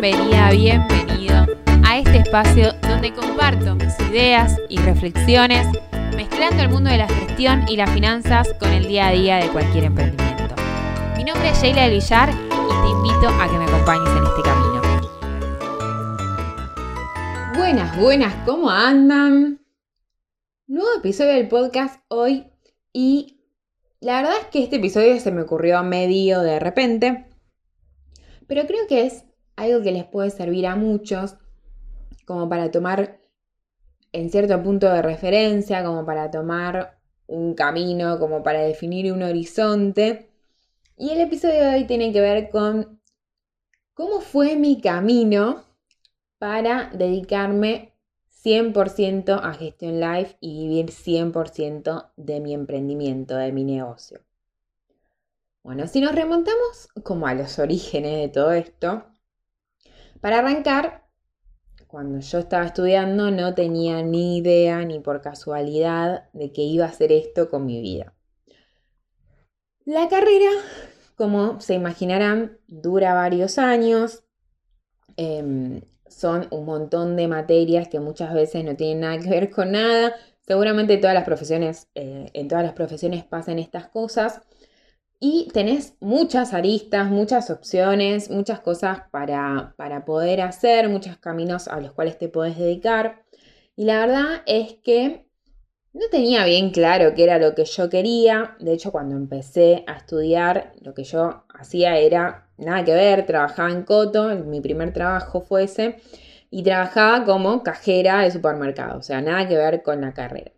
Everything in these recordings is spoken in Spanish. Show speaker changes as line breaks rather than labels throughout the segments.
Bienvenida, bienvenido a este espacio donde comparto mis ideas y reflexiones mezclando el mundo de la gestión y las finanzas con el día a día de cualquier emprendimiento. Mi nombre es Sheila del Villar y te invito a que me acompañes en este camino. Buenas, buenas, ¿cómo andan? Nuevo episodio del podcast hoy y la verdad es que este episodio se me ocurrió a medio de repente, pero creo que es algo que les puede servir a muchos como para tomar en cierto punto de referencia, como para tomar un camino, como para definir un horizonte. Y el episodio de hoy tiene que ver con cómo fue mi camino para dedicarme 100% a gestión live y vivir 100% de mi emprendimiento, de mi negocio. Bueno, si nos remontamos como a los orígenes de todo esto, para arrancar, cuando yo estaba estudiando no tenía ni idea ni por casualidad de que iba a hacer esto con mi vida. La carrera, como se imaginarán, dura varios años. Em, son un montón de materias que muchas veces no tienen nada que ver con nada. Seguramente todas las profesiones, eh, en todas las profesiones pasan estas cosas. Y tenés muchas aristas, muchas opciones, muchas cosas para, para poder hacer, muchos caminos a los cuales te podés dedicar. Y la verdad es que no tenía bien claro qué era lo que yo quería. De hecho, cuando empecé a estudiar, lo que yo hacía era nada que ver. Trabajaba en Coto, mi primer trabajo fue ese, y trabajaba como cajera de supermercado. O sea, nada que ver con la carrera.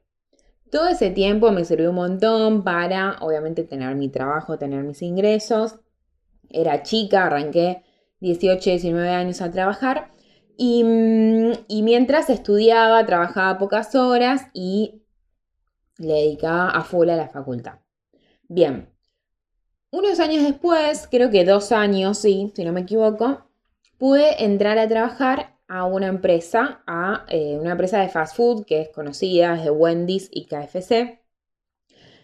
Todo ese tiempo me sirvió un montón para, obviamente, tener mi trabajo, tener mis ingresos. Era chica, arranqué 18, 19 años a trabajar. Y, mm, y mientras estudiaba, trabajaba pocas horas y le dedicaba a full a la facultad. Bien, unos años después, creo que dos años, sí, si no me equivoco, pude entrar a trabajar a una empresa, a eh, una empresa de fast food que es conocida, es de Wendy's y KFC.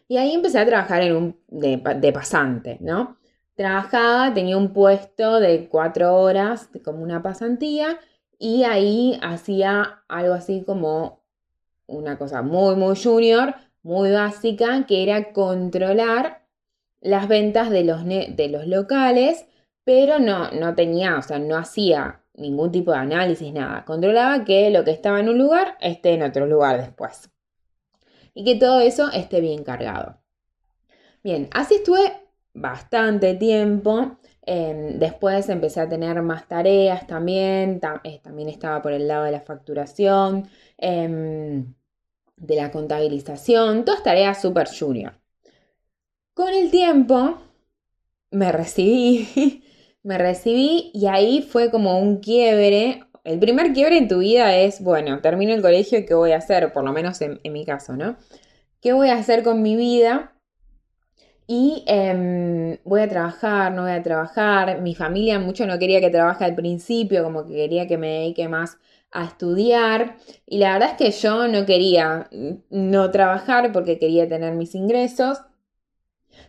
Y ahí empecé a trabajar en un, de, pasante, ¿no? Trabajaba, tenía un puesto de cuatro horas, como una pasantía, y ahí hacía algo así como una cosa muy, muy junior, muy básica, que era controlar las ventas de los, de los locales, pero no, no tenía, o sea, no hacía ningún tipo de análisis, nada. Controlaba que lo que estaba en un lugar esté en otro lugar después. Y que todo eso esté bien cargado. Bien, así estuve bastante tiempo. Em, después empecé a tener más tareas también. Eh, también estaba por el lado de la facturación, em, de la contabilización, todas tareas super junior. Con el tiempo me recibí me recibí y ahí fue como un quiebre. El primer quiebre en tu vida es, bueno, termino el colegio qué voy a hacer, por lo menos en, mi caso, ¿no? ¿Qué voy a hacer con mi vida? Y em, voy a trabajar, no voy a trabajar. Mi familia mucho no quería que trabaje al principio, como que quería que me dedique más a estudiar. Y la verdad es que yo no quería no trabajar porque quería tener mis ingresos.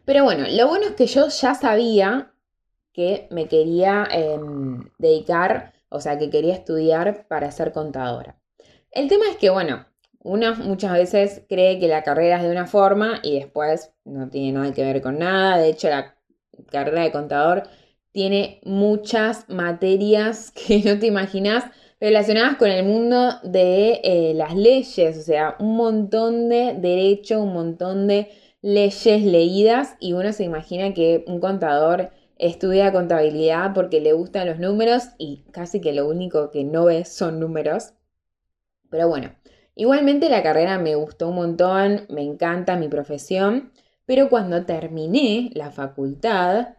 Pero bueno, lo bueno es que yo ya sabía que me quería em, dedicar, o sea, que quería estudiar para ser contadora. El tema es que, bueno, uno muchas veces cree que la carrera es de una forma y después no tiene nada que ver con nada. De hecho, la carrera de contador tiene muchas materias que no te imaginas relacionadas con el mundo de eh, las leyes, o sea, un montón de derecho, un montón de leyes leídas y uno se imagina que un contador estudia contabilidad porque le gustan los números y casi que lo único que no ves son números. Pero bueno, igualmente la carrera me gustó un montón, me encanta mi profesión, pero cuando terminé la facultad,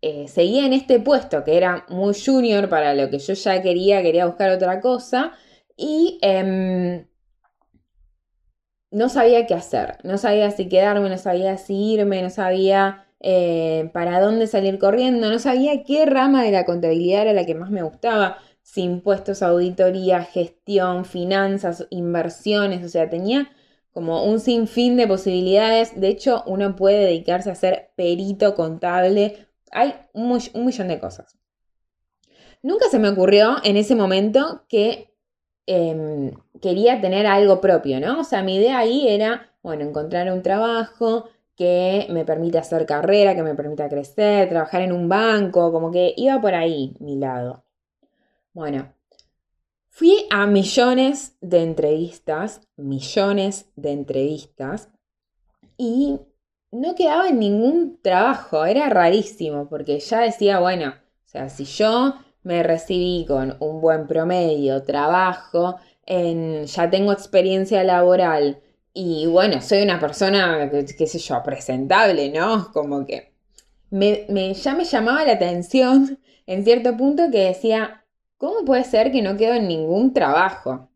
eh, seguía en este puesto que era muy junior para lo que yo ya quería, quería buscar otra cosa y em, no sabía qué hacer, no sabía si quedarme, no sabía si irme, no sabía eh, para dónde salir corriendo, no sabía qué rama de la contabilidad era la que más me gustaba, si impuestos, auditoría, gestión, finanzas, inversiones, o sea, tenía como un sinfín de posibilidades. De hecho, uno puede dedicarse a ser perito contable. Hay un, millón de cosas. nunca se me ocurrió en ese momento que em, quería tener algo propio, ¿no? O sea, mi idea ahí era, bueno, encontrar un trabajo que me permita hacer carrera, que me permita crecer, trabajar en un banco, como que iba por ahí mi lado. Bueno, fui a millones de entrevistas, millones de entrevistas, y no quedaba en ningún trabajo, era rarísimo, porque ya decía, bueno, o sea, si yo me recibí con un buen promedio, trabajo, en, ya tengo experiencia laboral y bueno, soy una persona, qué sé yo, presentable, ¿no? Como que me, ya me llamaba la atención en cierto punto que decía, ¿cómo puede ser que no quedo en ningún trabajo?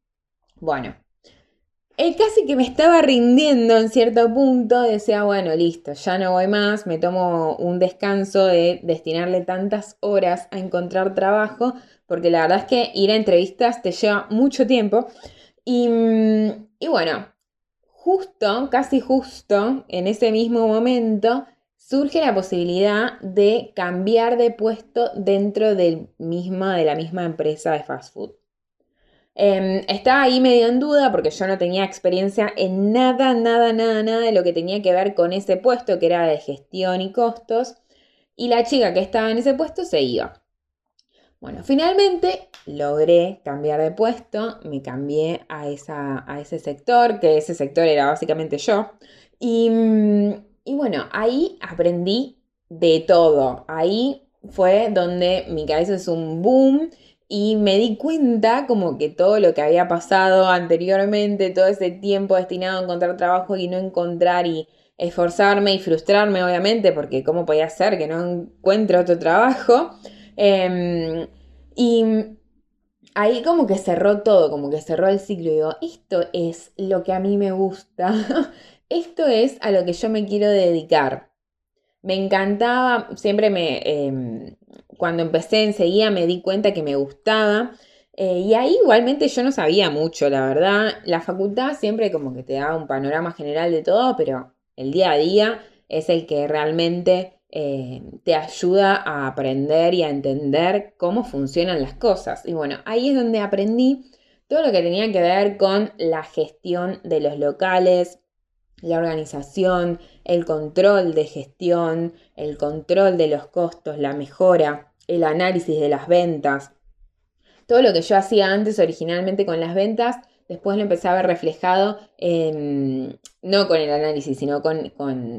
Bueno, él casi que me estaba rindiendo en cierto punto, decía, bueno, listo, ya no voy más, me tomo un descanso de destinarle tantas horas a encontrar trabajo, porque la verdad es que ir a entrevistas te lleva mucho tiempo. Y, y bueno, justo, casi justo, en ese mismo momento, surge la posibilidad de cambiar de puesto dentro del misma, de la misma empresa de fast food. Em, estaba ahí medio en duda porque yo no tenía experiencia en nada, nada, nada, nada de lo que tenía que ver con ese puesto que era de gestión y costos. Y la chica que estaba en ese puesto se iba. Bueno, finalmente logré cambiar de puesto, me cambié a, esa, a ese sector, que ese sector era básicamente yo. Y, y bueno, ahí aprendí de todo. Ahí fue donde mi cabeza es un boom y me di cuenta como que todo lo que había pasado anteriormente, todo ese tiempo destinado a encontrar trabajo y no encontrar y esforzarme y frustrarme obviamente, porque cómo podía ser que no encuentre otro trabajo. Em, y ahí como que cerró todo, como que cerró el ciclo. Y digo, esto es lo que a mí me gusta, esto es a lo que yo me quiero dedicar. Me encantaba, siempre me, em, cuando empecé enseguida me di cuenta que me gustaba. Eh, y ahí igualmente yo no sabía mucho, la verdad. La facultad siempre como que te da un panorama general de todo, pero el día a día es el que realmente eh, te ayuda a aprender y a entender cómo funcionan las cosas. Y bueno, ahí es donde aprendí todo lo que tenía que ver con la gestión de los locales, la organización, el control de gestión, el control de los costos, la mejora, el análisis de las ventas. Todo lo que yo hacía antes originalmente con las ventas, después lo empecé a ver reflejado no con el análisis, sino con,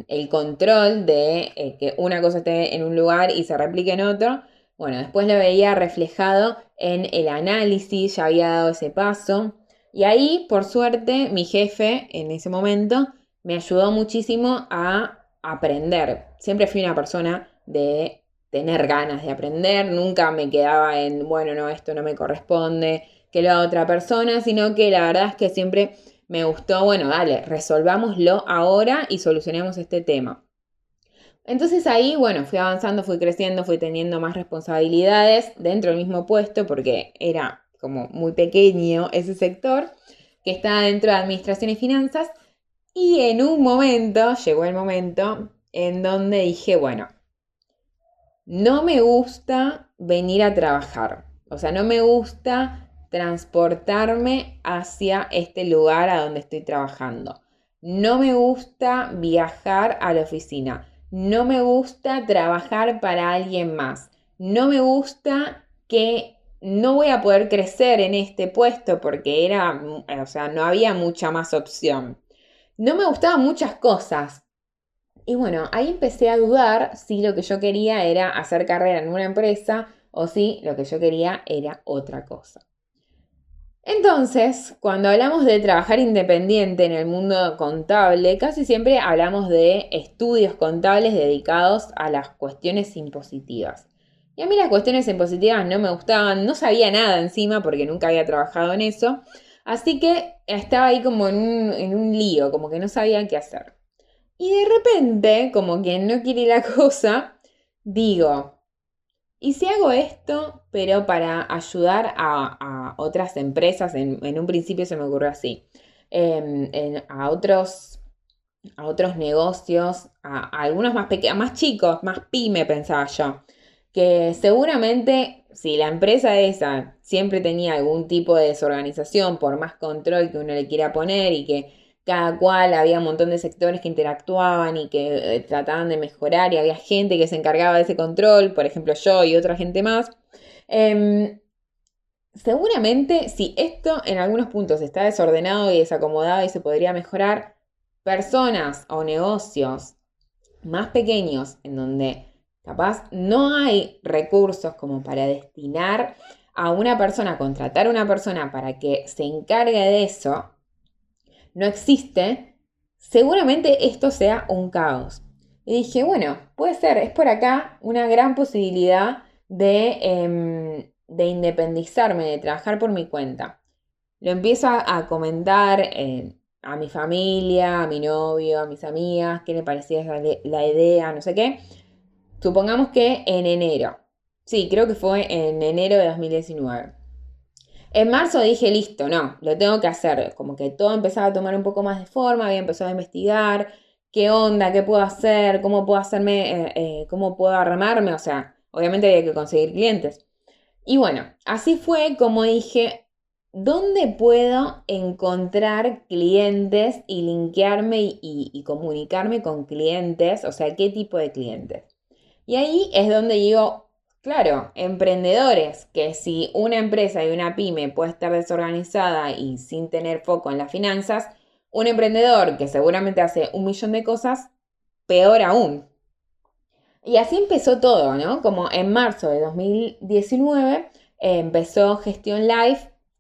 el control de eh, que una cosa esté en un lugar y se replique en otro. Bueno, después lo veía reflejado en el análisis, ya había dado ese paso. Y ahí, por suerte, mi jefe en ese momento me ayudó muchísimo a aprender. Siempre fui una persona de tener ganas de aprender, nunca me quedaba en, bueno, no, esto no me corresponde, que lo haga otra persona, sino que la verdad es que siempre me gustó, bueno, dale, resolvámoslo ahora y solucionemos este tema. Entonces ahí, bueno, fui avanzando, fui creciendo, fui teniendo más responsabilidades dentro del mismo puesto porque era como muy pequeño ese sector que está dentro de administración y finanzas y en un momento, llegó el momento en donde dije, bueno, no me gusta venir a trabajar. O sea, no me gusta transportarme hacia este lugar a donde estoy trabajando. No me gusta viajar a la oficina. No me gusta trabajar para alguien más. No me gusta que no voy a poder crecer en este puesto porque era, o sea, no había mucha más opción no me gustaban muchas cosas. Y bueno, ahí empecé a dudar si lo que yo quería era hacer carrera en una empresa o si lo que yo quería era otra cosa. Entonces, cuando hablamos de trabajar independiente en el mundo contable, casi siempre hablamos de estudios contables dedicados a las cuestiones impositivas. Y a mí las cuestiones impositivas no me gustaban, no sabía nada encima porque nunca había trabajado en eso. Así que estaba ahí como en un, lío, como que no sabía qué hacer. Y de repente, como quien no quiere la cosa, digo, ¿y si hago esto, pero para ayudar a, otras empresas? En, un principio se me ocurrió así. Em, a, otros, a otros negocios, a, algunos más pequeños, más chicos, más pyme, pensaba yo. que seguramente si la empresa esa siempre tenía algún tipo de desorganización, por más control que uno le quiera poner y que cada cual había un montón de sectores que interactuaban y que eh, trataban de mejorar y había gente que se encargaba de ese control, por ejemplo yo y otra gente más. Em, seguramente si esto en algunos puntos está desordenado y desacomodado y se podría mejorar, personas o negocios más pequeños en donde capaz no hay recursos como para destinar a una persona, contratar a una persona para que se encargue de eso, no existe, seguramente esto sea un caos. Y dije, bueno, puede ser, es por acá una gran posibilidad de, em, de independizarme, de trabajar por mi cuenta. Lo empiezo a, comentar eh, a mi familia, a mi novio, a mis amigas, qué le parecía la idea, no sé qué. Supongamos que en enero. Sí, creo que fue en enero de 2019. En marzo dije, listo, no, lo tengo que hacer. Como que todo empezaba a tomar un poco más de forma, había empezado a investigar qué onda, qué puedo hacer, cómo puedo hacerme, eh, eh, cómo puedo armarme. O sea, obviamente había que conseguir clientes. Y bueno, así fue como dije, ¿dónde puedo encontrar clientes y linkearme y comunicarme con clientes? O sea, ¿qué tipo de clientes? Y ahí es donde digo, Claro, emprendedores, que si una empresa y una pyme puede estar desorganizada y sin tener foco en las finanzas, un emprendedor que seguramente hace un millón de cosas, peor aún. Y así empezó todo, ¿no? Como en marzo de 2019 eh, empezó Gestión Live,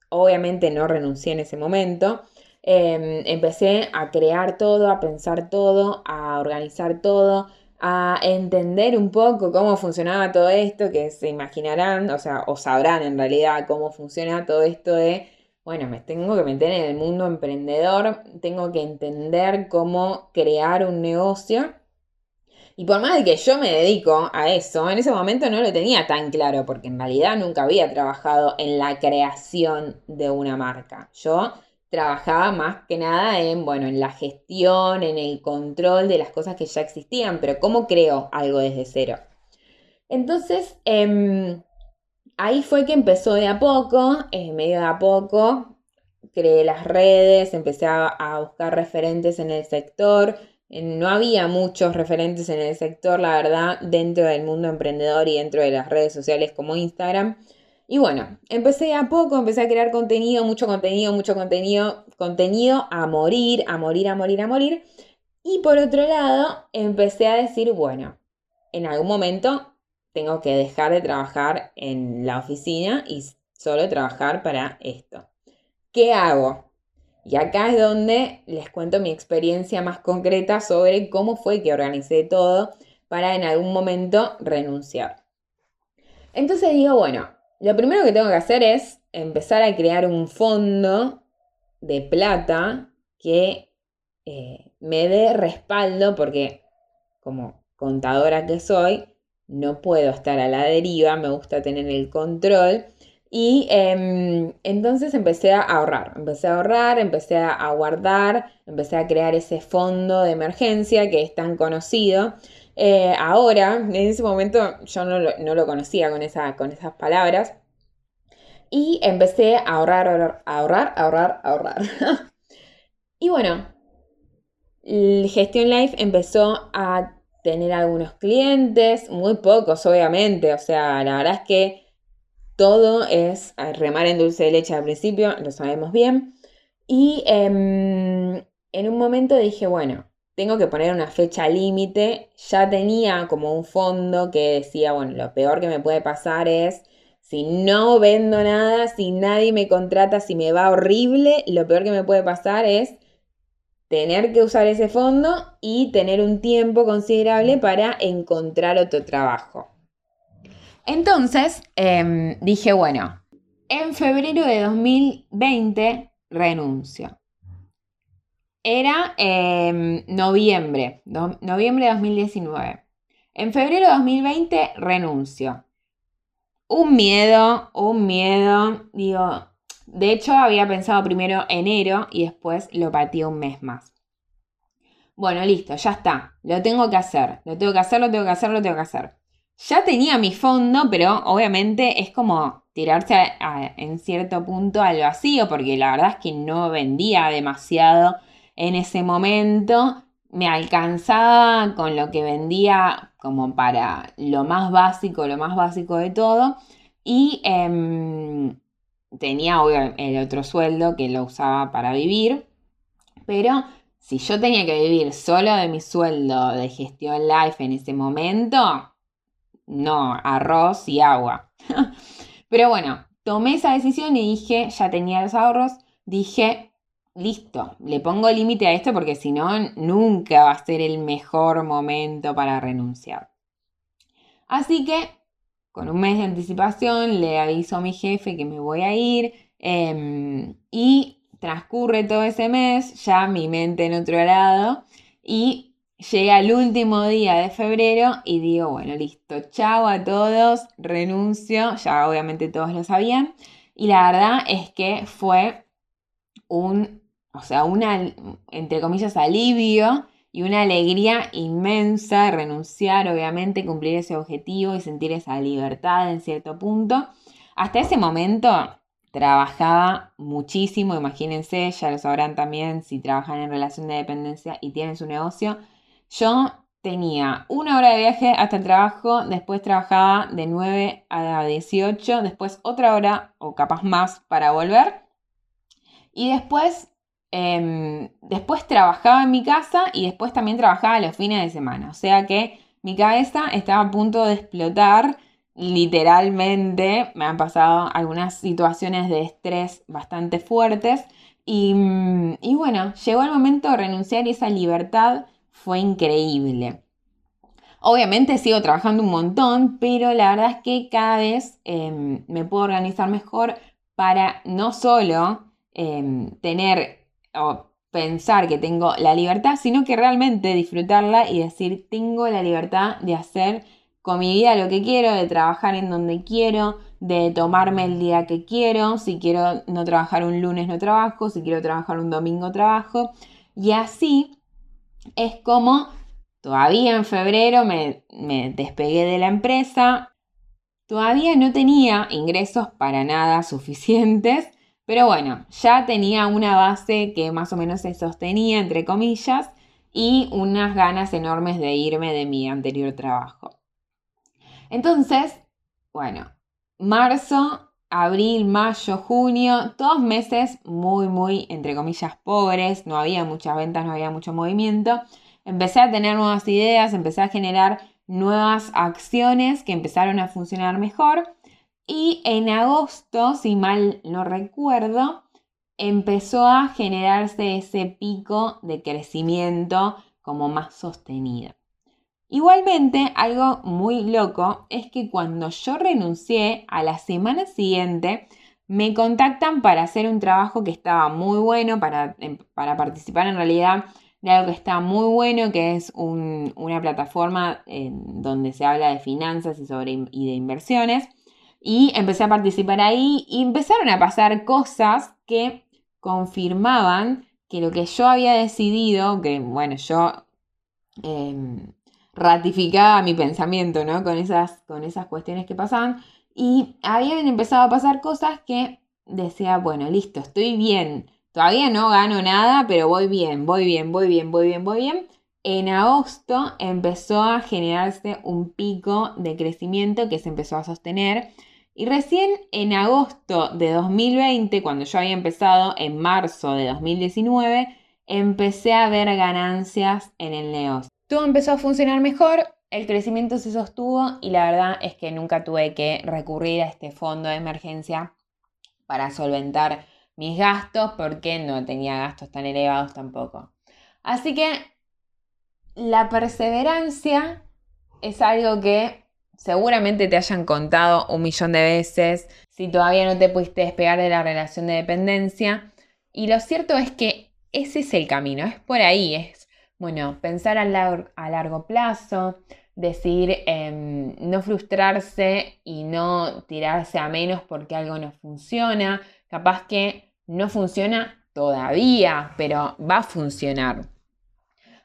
obviamente no renuncié en ese momento, em, empecé a crear todo, a pensar todo, a organizar todo, a entender un poco cómo funcionaba todo esto, que se imaginarán, o sea, o sabrán en realidad cómo funciona todo esto de, bueno, me tengo que meter en el mundo emprendedor, tengo que entender cómo crear un negocio. Y por más de que yo me dedico a eso, en ese momento no lo tenía tan claro, porque en realidad nunca había trabajado en la creación de una marca. Yo trabajaba más que nada en, bueno, en la gestión, en el control de las cosas que ya existían, pero ¿cómo creo algo desde cero? Entonces, em, ahí fue que empezó de a poco, eh, medio de a poco, creé las redes, empecé a, buscar referentes en el sector. No había muchos referentes en el sector, la verdad, dentro del mundo emprendedor y dentro de las redes sociales como Instagram. Y bueno, empecé a poco, empecé a crear contenido, mucho contenido, mucho contenido, contenido a morir, a morir, a morir, a morir. Y por otro lado, empecé a decir, bueno, en algún momento tengo que dejar de trabajar en la oficina y solo trabajar para esto. ¿Qué hago? Y acá es donde les cuento mi experiencia más concreta sobre cómo fue que organicé todo para en algún momento renunciar. Entonces digo, bueno, lo primero que tengo que hacer es empezar a crear un fondo de plata que eh, me dé respaldo porque como contadora que soy, no puedo estar a la deriva, me gusta tener el control. Y em, entonces empecé a ahorrar, empecé a ahorrar, empecé a, guardar, empecé a crear ese fondo de emergencia que es tan conocido. Eh, ahora, en ese momento yo no lo, conocía con, esa, con esas palabras. Y empecé a ahorrar, ahorrar, ahorrar, ahorrar, ahorrar. y bueno, Gestión Life empezó a tener algunos clientes, muy pocos obviamente, o sea, la verdad es que todo es remar en dulce de leche al principio, lo sabemos bien. Y em, en un momento dije, bueno, tengo que poner una fecha límite. Ya tenía como un fondo que decía, bueno, lo peor que me puede pasar es si no vendo nada, si nadie me contrata, si me va horrible, lo peor que me puede pasar es tener que usar ese fondo y tener un tiempo considerable para encontrar otro trabajo. Entonces em, dije, bueno, en febrero de 2020 renuncio. Era em, noviembre, noviembre de 2019. En febrero de 2020 renuncio. Un miedo, un miedo. Digo, de hecho había pensado primero enero y después lo patí un mes más. Bueno, listo, ya está. Lo tengo que hacer. Lo tengo que hacer, lo tengo que hacer, lo tengo que hacer. ya tenía mi fondo, pero obviamente es como tirarse en cierto punto al vacío, porque la verdad es que no vendía demasiado en ese momento. Me alcanzaba con lo que vendía como para lo más básico, lo más básico de todo. Y em, tenía el otro sueldo que lo usaba para vivir. Pero si yo tenía que vivir solo de mi sueldo de gestión life en ese momento, no, arroz y agua. Pero bueno, tomé esa decisión y dije, ya tenía los ahorros, dije, listo, le pongo límite a esto porque si no, nunca va a ser el mejor momento para renunciar. Así que, con un mes de anticipación, le aviso a mi jefe que me voy a ir em, y transcurre todo ese mes, ya mi mente en otro lado y Llega el último día de febrero y digo, bueno, listo, chao a todos, renuncio, ya obviamente todos lo sabían. Y la verdad es que fue un, o sea, una, entre comillas, alivio y una alegría inmensa renunciar, obviamente, cumplir ese objetivo y sentir esa libertad en cierto punto. Hasta ese momento trabajaba muchísimo, imagínense, ya lo sabrán también si trabajan en relación de dependencia y tienen su negocio yo tenía una hora de viaje hasta el trabajo, después trabajaba de 9 a 18, después otra hora o capaz más para volver. Y después, em, después trabajaba en mi casa y después también trabajaba los fines de semana. O sea que mi cabeza estaba a punto de explotar. Literalmente me han pasado algunas situaciones de estrés bastante fuertes. Y, mm, bueno, llegó el momento de renunciar y esa libertad fue increíble. Obviamente sigo trabajando un montón, pero la verdad es que cada vez em, me puedo organizar mejor para no solo em, tener o pensar que tengo la libertad, sino que realmente disfrutarla y decir, tengo la libertad de hacer con mi vida lo que quiero, de trabajar en donde quiero, de tomarme el día que quiero, si quiero no trabajar un lunes no trabajo, si quiero trabajar un domingo trabajo, y así es como todavía en febrero me, despegué de la empresa, todavía no tenía ingresos para nada suficientes, pero bueno, ya tenía una base que más o menos se sostenía, entre comillas, y unas ganas enormes de irme de mi anterior trabajo. Entonces, bueno, marzo, abril, mayo, junio, todos meses muy, muy, entre comillas, pobres, no había muchas ventas, no había mucho movimiento. Empecé a tener nuevas ideas, empecé a generar nuevas acciones que empezaron a funcionar mejor. Y en agosto, si mal no recuerdo, empezó a generarse ese pico de crecimiento como más sostenido. Igualmente, algo muy loco es que cuando yo renuncié, a la semana siguiente me contactan para hacer un trabajo que estaba muy bueno, para, em, para participar en realidad de algo que está muy bueno, que es una plataforma donde se habla de finanzas y, sobre, y de inversiones. Y empecé a participar ahí y empezaron a pasar cosas que confirmaban que lo que yo había decidido, que bueno, yo em, ratificaba mi pensamiento, ¿no? Con esas, con esas cuestiones que pasaban. Y habían empezado a pasar cosas que decía, bueno, listo, estoy bien. Todavía no gano nada, pero voy bien, voy bien, voy bien, voy bien, voy bien. En agosto empezó a generarse un pico de crecimiento que se empezó a sostener. Y recién en agosto de 2020, cuando yo había empezado en marzo de 2019, empecé a ver ganancias en el negocio. Todo empezó a funcionar mejor, el crecimiento se sostuvo y la verdad es que nunca tuve que recurrir a este fondo de emergencia para solventar mis gastos porque no tenía gastos tan elevados tampoco. Así que la perseverancia es algo que seguramente te hayan contado un millón de veces si todavía no te pudiste despegar de la relación de dependencia. Y lo cierto es que ese es el camino, es por ahí, es bueno, pensar a, largo plazo, decir em, no frustrarse y no tirarse a menos porque algo no funciona. Capaz que no funciona todavía, pero va a funcionar.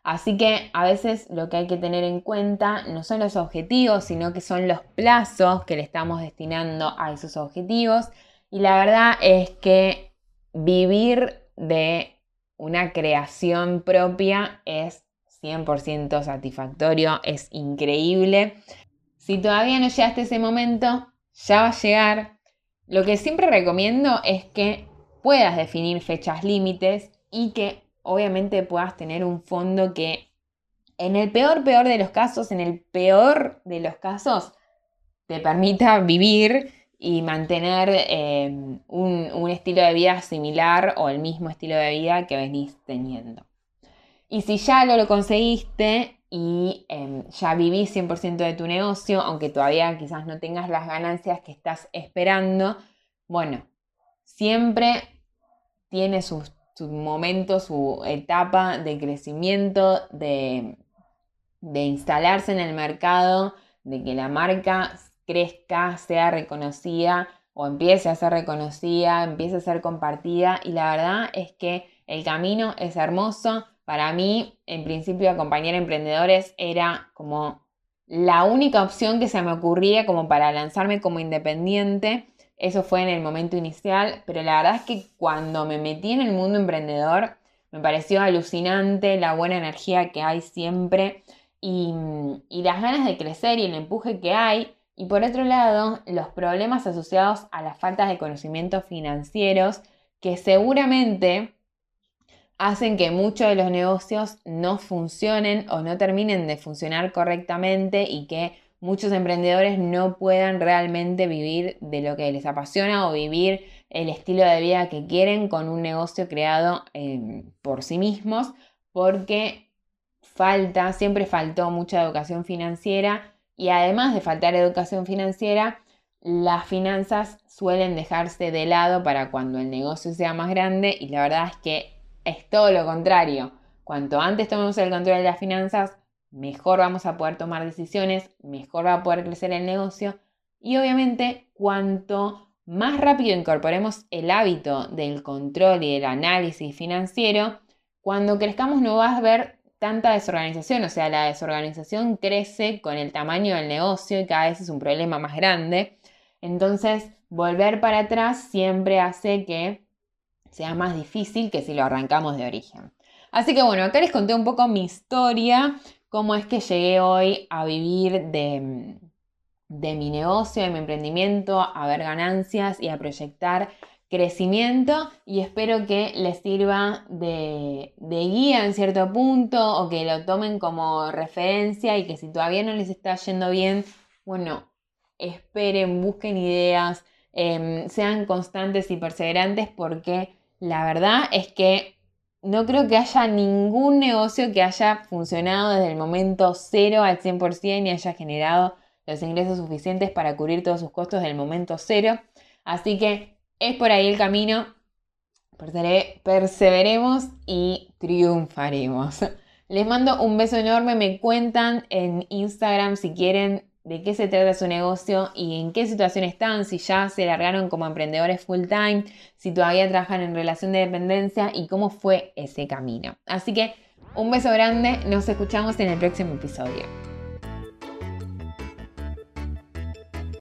Así que a veces lo que hay que tener en cuenta no son los objetivos, sino que son los plazos que le estamos destinando a esos objetivos. Y la verdad es que vivir de una creación propia es 100% satisfactorio, es increíble. Si todavía no llegaste a ese momento, ya va a llegar. Lo que siempre recomiendo es que puedas definir fechas límites y que obviamente puedas tener un fondo que en el peor, peor de los casos, en el peor de los casos, te permita vivir y mantener eh, un, un, estilo de vida similar o el mismo estilo de vida que venís teniendo. Y si ya lo, lo conseguiste y em, ya vivís 100% de tu negocio, aunque todavía quizás no tengas las ganancias que estás esperando, bueno, siempre tiene su, su momento, su etapa de crecimiento, de, de instalarse en el mercado, de que la marca crezca, sea reconocida o empiece a ser reconocida, empiece a ser compartida. Y la verdad es que el camino es hermoso. Para mí, en principio, acompañar a emprendedores era como la única opción que se me ocurría como para lanzarme como independiente. Eso fue en el momento inicial, pero la verdad es que cuando me metí en el mundo emprendedor, me pareció alucinante la buena energía que hay siempre y, las ganas de crecer y el empuje que hay. Y por otro lado, los problemas asociados a las faltas de conocimientos financieros que seguramente hacen que muchos de los negocios no funcionen o no terminen de funcionar correctamente y que muchos emprendedores no puedan realmente vivir de lo que les apasiona o vivir el estilo de vida que quieren con un negocio creado eh, por sí mismos porque falta, siempre faltó mucha educación financiera y además de faltar educación financiera, las finanzas suelen dejarse de lado para cuando el negocio sea más grande y la verdad es que es todo lo contrario. Cuanto antes tomemos el control de las finanzas, mejor vamos a poder tomar decisiones, mejor va a poder crecer el negocio y obviamente cuanto más rápido incorporemos el hábito del control y del análisis financiero, cuando crezcamos no vas a ver tanta desorganización, o sea, la desorganización crece con el tamaño del negocio y cada vez es un problema más grande. Entonces, volver para atrás siempre hace que sea más difícil que si lo arrancamos de origen. Así que bueno, acá les conté un poco mi historia, cómo es que llegué hoy a vivir de, mi negocio, de mi emprendimiento, a ver ganancias y a proyectar crecimiento y espero que les sirva de, guía en cierto punto o que lo tomen como referencia y que si todavía no les está yendo bien, bueno, esperen, busquen ideas, em, sean constantes y perseverantes porque la verdad es que no creo que haya ningún negocio que haya funcionado desde el momento cero al 100% y haya generado los ingresos suficientes para cubrir todos sus costos del momento cero. Así que es por ahí el camino. Perseveremos y triunfaremos. Les mando un beso enorme. Me cuentan en Instagram si quieren de qué se trata su negocio y en qué situación están, si ya se largaron como emprendedores full time, si todavía trabajan en relación de dependencia y cómo fue ese camino. Así que un beso grande, nos escuchamos en el próximo episodio.